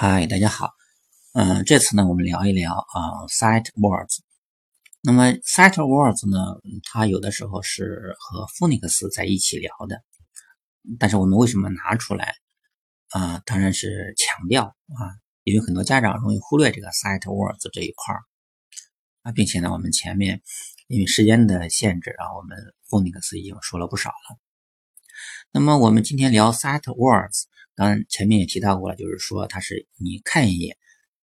嗨，大家好。嗯，这次呢，我们聊一聊啊，sight words。那么，sight words 呢，它有的时候是和 phonics 在一起聊的。但是我们为什么拿出来啊？当然是强调啊，因为很多家长容易忽略这个 sight words 这一块儿啊，并且呢，我们前面因为时间的限制啊，我们 phonics 已经说了不少了。那么，我们今天聊 sight words。当然，前面也提到过了，就是说它是你看一眼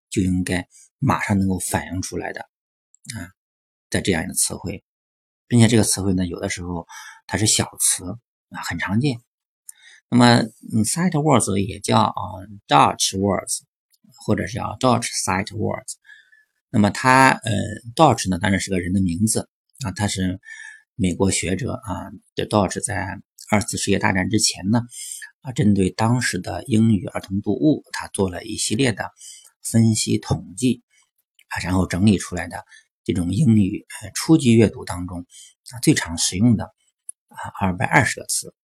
就应该马上能够反映出来的啊，在这样一个词汇，并且这个词汇呢，有的时候它是小词啊，很常见。那么，嗯，sight words 也叫啊，Dutch words，或者叫 Dutch sight words。那么它，呃，Dutch 呢，当然是个人的名字啊，他是美国学者啊，的 Dutch 在二次世界大战之前呢。啊，针对当时的英语儿童读物，他做了一系列的分析统计啊，然后整理出来的这种英语初级阅读当中啊最常使用的啊二百二十个词。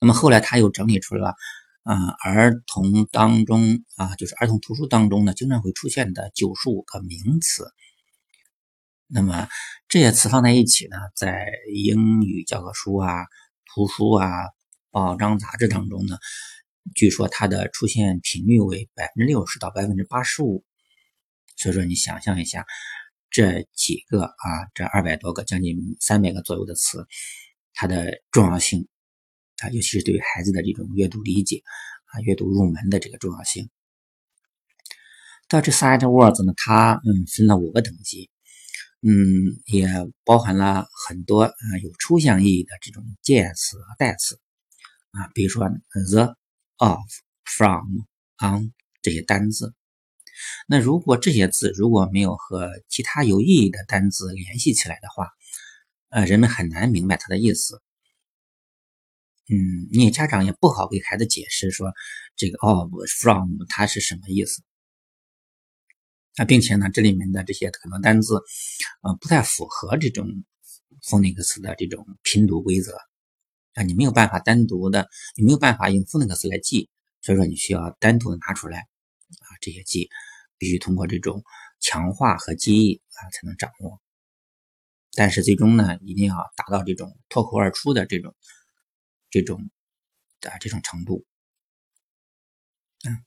那么后来他又整理出了啊儿童当中啊就是儿童图书当中呢经常会出现的九十五个名词。那么这些词放在一起呢，在英语教科书啊、图书啊。报章杂志当中呢，据说它的出现频率为百分之六十到百分之八十五，所以说你想象一下，这几个啊，这二百多个，将近三百个左右的词，它的重要性啊，尤其是对于孩子的这种阅读理解啊，阅读入门的这个重要性。到这 sight words 呢，它嗯分了五个等级，嗯，也包含了很多啊有抽象意义的这种介词和代词。啊，比如说 the、of、from、on 这些单字，那如果这些字如果没有和其他有意义的单字联系起来的话，呃，人们很难明白它的意思。嗯，你家长也不好给孩子解释说这个 of、from 它是什么意思。啊，并且呢，这里面的这些可能单字，呃，不太符合这种 phonics 的这种拼读规则。啊，你没有办法单独的，你没有办法用 phonics 来记，所以说你需要单独的拿出来啊，这些记必须通过这种强化和记忆啊才能掌握。但是最终呢，一定要达到这种脱口而出的这种这种啊这种程度。嗯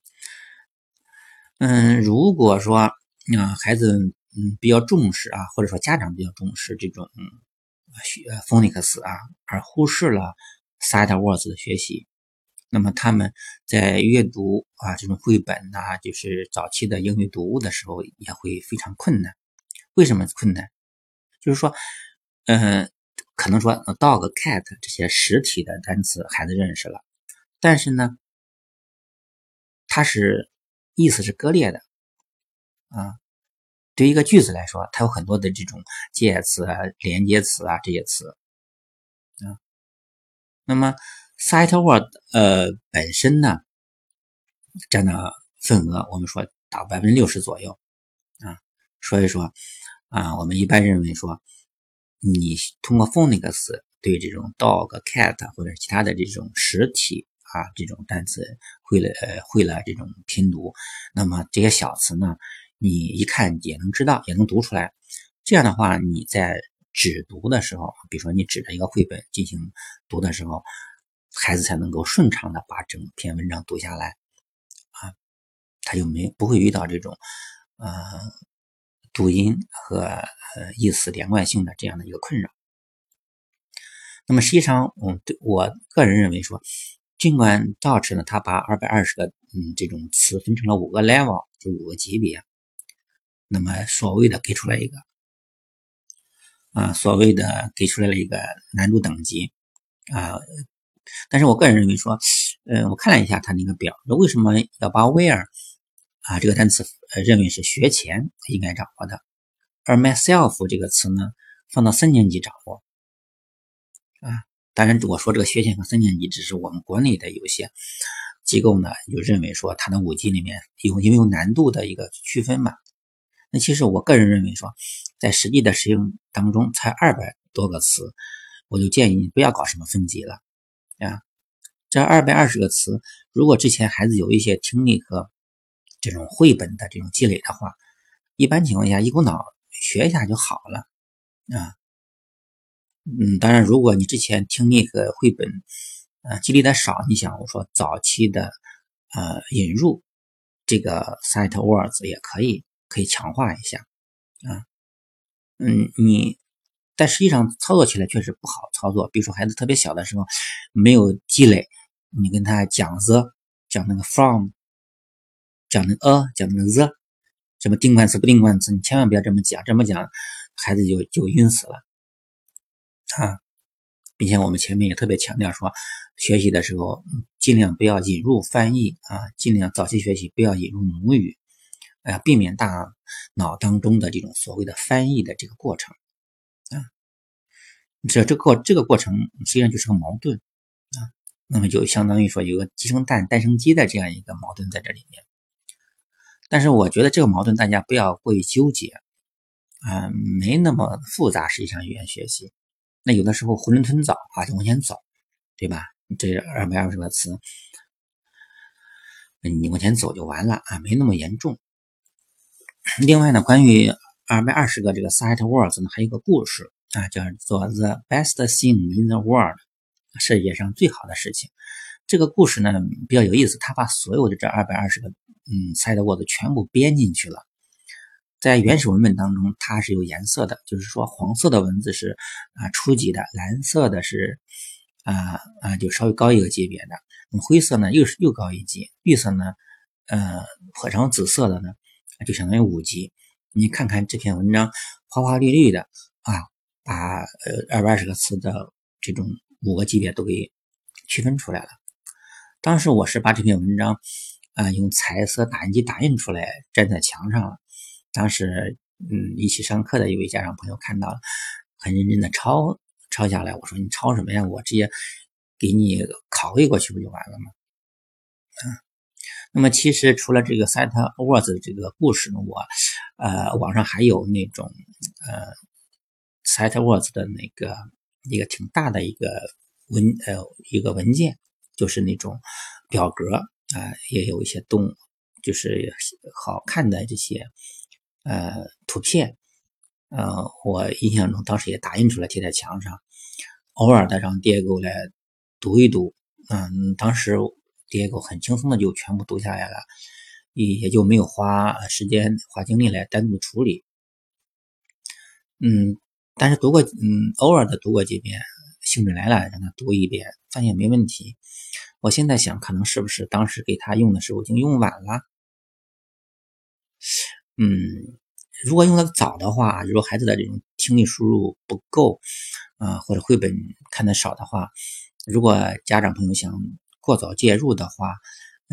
嗯，如果说啊孩子嗯比较重视啊，或者说家长比较重视这种。学 phonics 啊，而忽视了 sight words 的学习，那么他们在阅读啊这种绘本呐，就是早期的英语读物的时候，也会非常困难。为什么困难？就是说，嗯，可能说 dog、cat 这些实体的单词孩子认识了，但是呢，它是意思是割裂的啊。对于一个句子来说，它有很多的这种介词啊、连接词啊这些词啊。那么 sight word 呃本身呢占的份额，我们说达百分之六十左右啊。所以说啊，我们一般认为说，你通过 phonics 对这种 dog、cat 或者其他的这种实体啊这种单词会了会了这种拼读，那么这些小词呢？你一看也能知道，也能读出来。这样的话，你在指读的时候，比如说你指着一个绘本进行读的时候，孩子才能够顺畅的把整篇文章读下来啊，他就没不会遇到这种呃读音和呃意思连贯性的这样的一个困扰。那么实际上，嗯，对我个人认为说，尽管 Dutch 呢，他把二百二十个嗯这种词分成了五个 level，就五个级别。那么所谓的给出来一个啊，所谓的给出来了一个难度等级啊，但是我个人认为说，呃，我看了一下他那个表，那为什么要把 where 啊这个单词呃认为是学前应该掌握的，而 myself 这个词呢放到三年级掌握啊？当然我说这个学前和三年级只是我们国内的有些机构呢就认为说它的五级里面有因为有难度的一个区分嘛。那其实我个人认为说，在实际的使用当中，才二百多个词，我就建议你不要搞什么分级了啊。这二百二十个词，如果之前孩子有一些听力和这种绘本的这种积累的话，一般情况下一股脑学一下就好了啊。嗯，当然，如果你之前听那个绘本，呃，积累的少，你想我说早期的呃引入这个 sight words 也可以，可以强化一下啊。嗯，你但实际上操作起来确实不好操作。比如说孩子特别小的时候没有积累，你跟他讲 the 讲那个 from，讲那个 a 讲那个 the，什么定冠词不定冠词，你千万不要这么讲，这么讲孩子就就晕死了。啊，并且我们前面也特别强调说，学习的时候尽量不要引入翻译啊，尽量早期学习不要引入母语，呃，避免大脑当中的这种所谓的翻译的这个过程啊。这这个这个过程实际上就是个矛盾啊，那么就相当于说有个鸡生蛋，蛋生鸡的这样一个矛盾在这里面。但是我觉得这个矛盾大家不要过于纠结啊，没那么复杂。实际上语言学习。那有的时候囫囵吞枣啊，就往前走，对吧？这二百二十个词，你往前走就完了啊，没那么严重。另外呢，关于二百二十个这个 sight words 呢，还有一个故事啊，叫做 The Best Thing in the World，世界上最好的事情。这个故事呢比较有意思，他把所有的这二百二十个嗯 sight words 全部编进去了。在原始文本当中，它是有颜色的，就是说黄色的文字是啊初级的，蓝色的是啊啊就稍微高一个级别的，那么灰色呢又是又高一级，绿色呢呃或成紫色的呢就相当于五级。你看看这篇文章花花绿绿的啊，把呃二百二十个词的这种五个级别都给区分出来了。当时我是把这篇文章啊用彩色打印机打印出来粘在墙上了。当时，嗯，一起上课的一位家长朋友看到了，很认真的抄抄下来。我说：“你抄什么呀？我直接给你拷贝过去不就完了吗？”啊，那么其实除了这个 sight words 这个故事呢，我呃网上还有那种呃 sight words 的那个一个挺大的一个文呃一个文件，就是那种表格啊，也有一些动就是好看的这些。呃，图片，呃，我印象中当时也打印出来贴在墙上，偶尔的让爹给我来读一读，嗯，当时爹给我很轻松的就全部读下来了，也也就没有花时间花精力来单独处理，嗯，但是读过，嗯，偶尔的读过几遍，兴致来了让他读一遍，发现没问题。我现在想，可能是不是当时给他用的时候已经用晚了？嗯，如果用的早的话，如果孩子的这种听力输入不够，啊，或者绘本看的少的话，如果家长朋友想过早介入的话，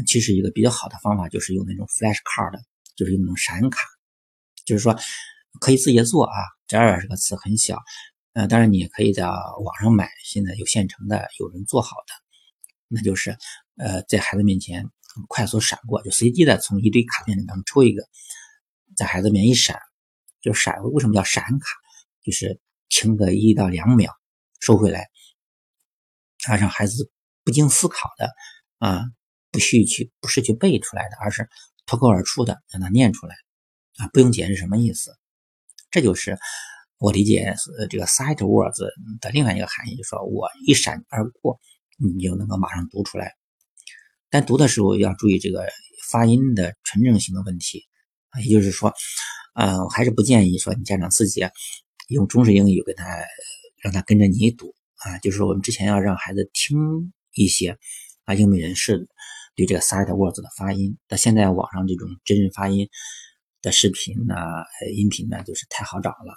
其实一个比较好的方法就是用那种 flash card，就是用那种闪卡，就是说可以自己做啊，这二十个词很小，呃，当然你也可以在网上买，现在有现成的，有人做好的，那就是呃，在孩子面前快速闪过，就随机的从一堆卡片里当抽一个。在孩子面一闪，就闪。为什么叫闪卡？就是停个一到两秒，收回来，啊，让孩子不经思考的啊，不需去，不是去背出来的，而是脱口而出的让他念出来啊，不用解释什么意思。这就是我理解这个 sight words 的另外一个含义，就是说我一闪而过，你就能够马上读出来。但读的时候要注意这个发音的纯正性的问题啊。也就是说，呃，我还是不建议说你家长自己用中式英语给他，让他跟着你读啊。就是我们之前要让孩子听一些啊英美人士对这个 sight words 的发音。那现在网上这种真人发音的视频呢、音频呢，就是太好找了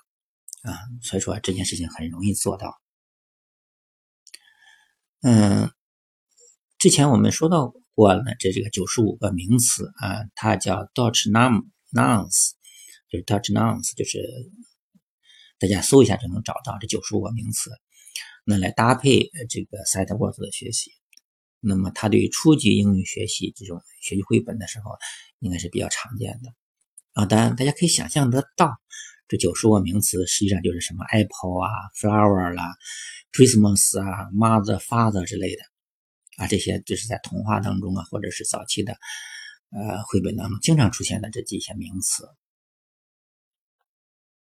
啊，所以说这件事情很容易做到。嗯，之前我们说到过了，这这个九十五个名词啊，它叫 Dutch nouns，就是 Dutch nouns，就是大家搜一下就能找到这九十五个名词，那来搭配这个 sight words 的学习。那么它对于初级英语学习这种学习绘本的时候，应该是比较常见的啊。当然，大家可以想象得到，这九十五个名词实际上就是什么 apple 啊、flower 啦、Christmas 啊、mother、father 之类的啊，这些就是在童话当中啊，或者是早期的。呃，绘本当中经常出现的这几些名词。